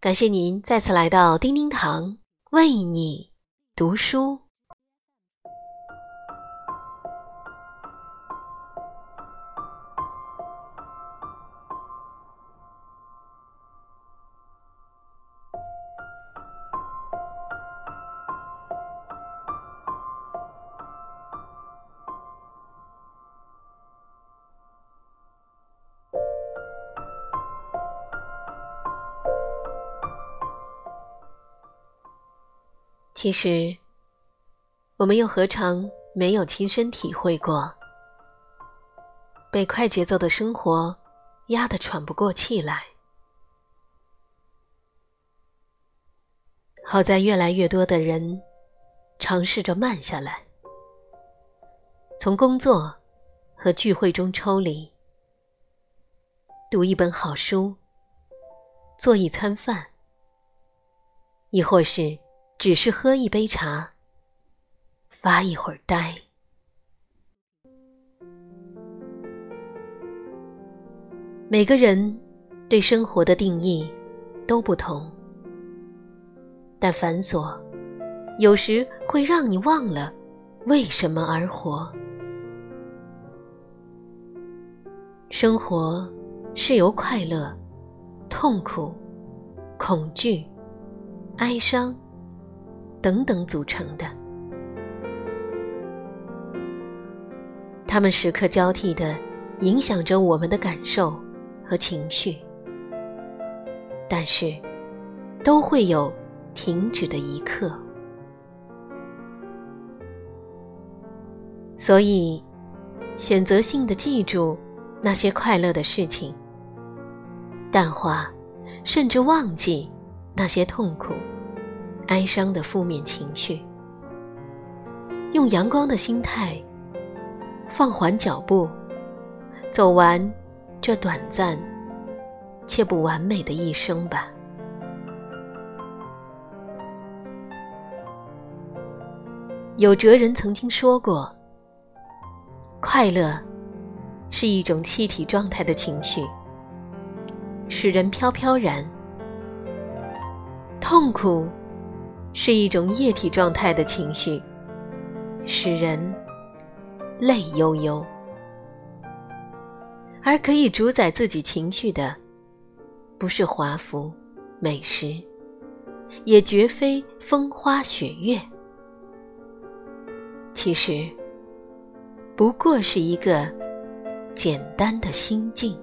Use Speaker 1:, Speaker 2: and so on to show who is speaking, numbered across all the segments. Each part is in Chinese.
Speaker 1: 感谢您再次来到叮叮堂为你读书。其实，我们又何尝没有亲身体会过，被快节奏的生活压得喘不过气来？好在越来越多的人尝试着慢下来，从工作和聚会中抽离，读一本好书，做一餐饭，亦或是。只是喝一杯茶，发一会儿呆。每个人对生活的定义都不同，但繁琐有时会让你忘了为什么而活。生活是由快乐、痛苦、恐惧、哀伤。等等组成的，它们时刻交替的影响着我们的感受和情绪，但是都会有停止的一刻。所以，选择性的记住那些快乐的事情，淡化甚至忘记那些痛苦。哀伤的负面情绪，用阳光的心态，放缓脚步，走完这短暂却不完美的一生吧。有哲人曾经说过：“快乐是一种气体状态的情绪，使人飘飘然；痛苦。”是一种液体状态的情绪，使人泪悠悠；而可以主宰自己情绪的，不是华服、美食，也绝非风花雪月。其实，不过是一个简单的心境。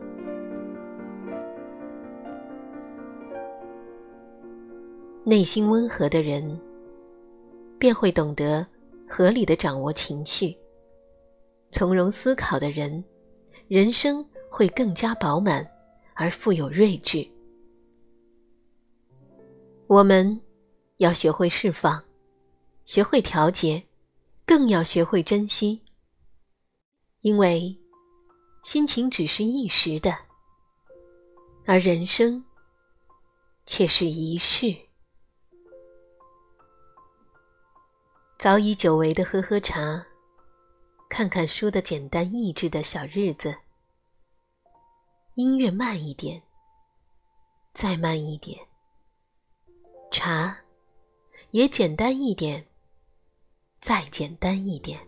Speaker 1: 内心温和的人，便会懂得合理的掌握情绪。从容思考的人，人生会更加饱满而富有睿智。我们要学会释放，学会调节，更要学会珍惜。因为心情只是一时的，而人生却是一世。早已久违的喝喝茶、看看书的简单意志的小日子，音乐慢一点，再慢一点，茶也简单一点，再简单一点，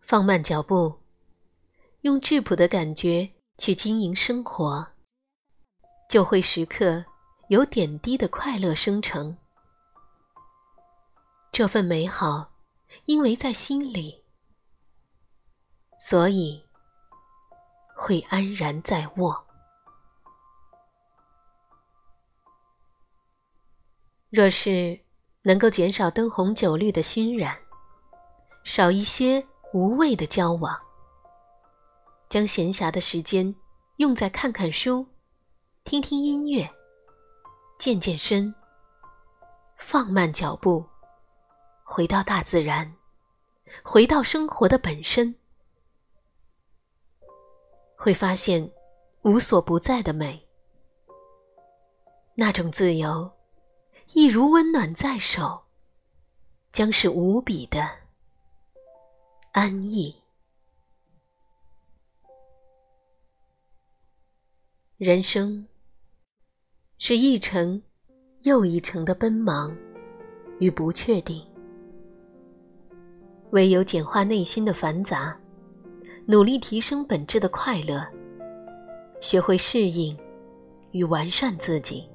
Speaker 1: 放慢脚步，用质朴的感觉去经营生活，就会时刻有点滴的快乐生成。这份美好，因为在心里，所以会安然在握。若是能够减少灯红酒绿的熏染，少一些无谓的交往，将闲暇的时间用在看看书、听听音乐、健健身、放慢脚步。回到大自然，回到生活的本身，会发现无所不在的美。那种自由，一如温暖在手，将是无比的安逸。人生是一程又一程的奔忙与不确定。唯有简化内心的繁杂，努力提升本质的快乐，学会适应与完善自己，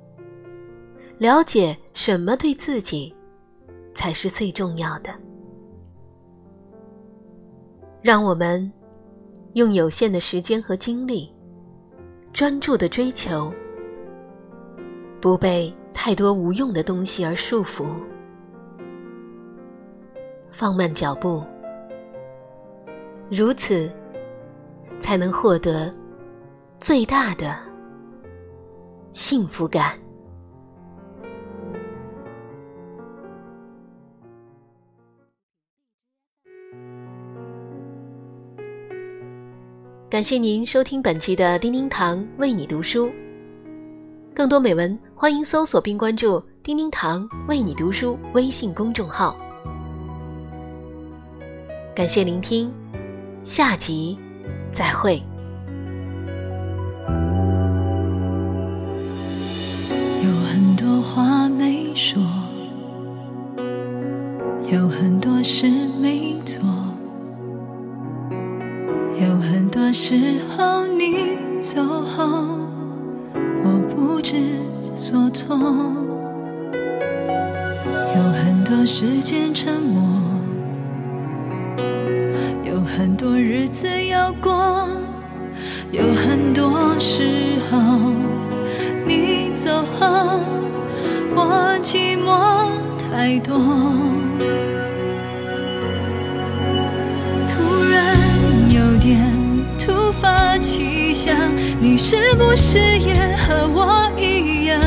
Speaker 1: 了解什么对自己才是最重要的。让我们用有限的时间和精力，专注的追求，不被太多无用的东西而束缚。放慢脚步，如此才能获得最大的幸福感。感谢您收听本期的叮叮堂为你读书。更多美文，欢迎搜索并关注“叮叮堂为你读书”微信公众号。感谢聆听，下集再会。
Speaker 2: 有很多话没说，有很多事没做，有很多时候你走后，我不知所措，有很多时间沉默。有很多时候你走后，我寂寞太多。突然有点突发奇想，你是不是也和我一样，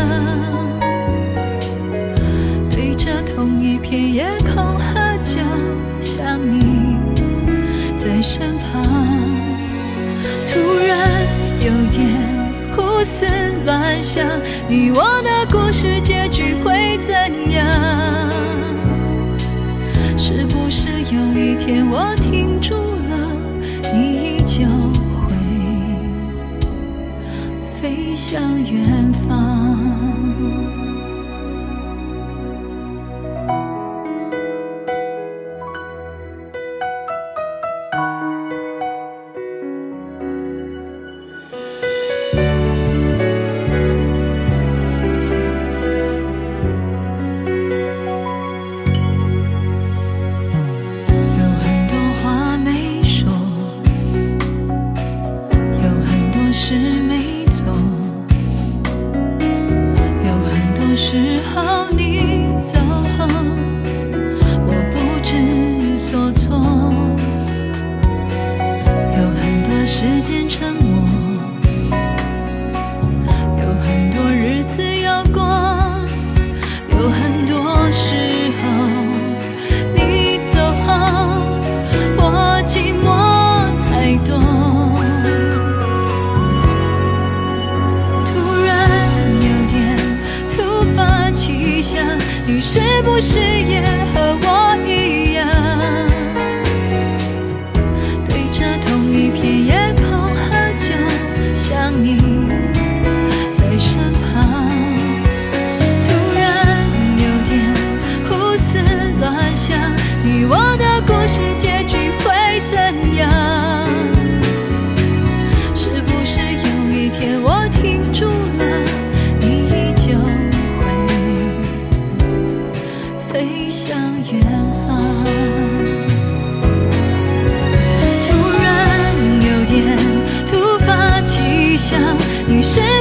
Speaker 2: 对着同一片夜空喝酒，想你。在身旁，思乱想，你我的故事结局会怎样？是不是有一天我停住了，你依旧会飞向远时间沉默。想你是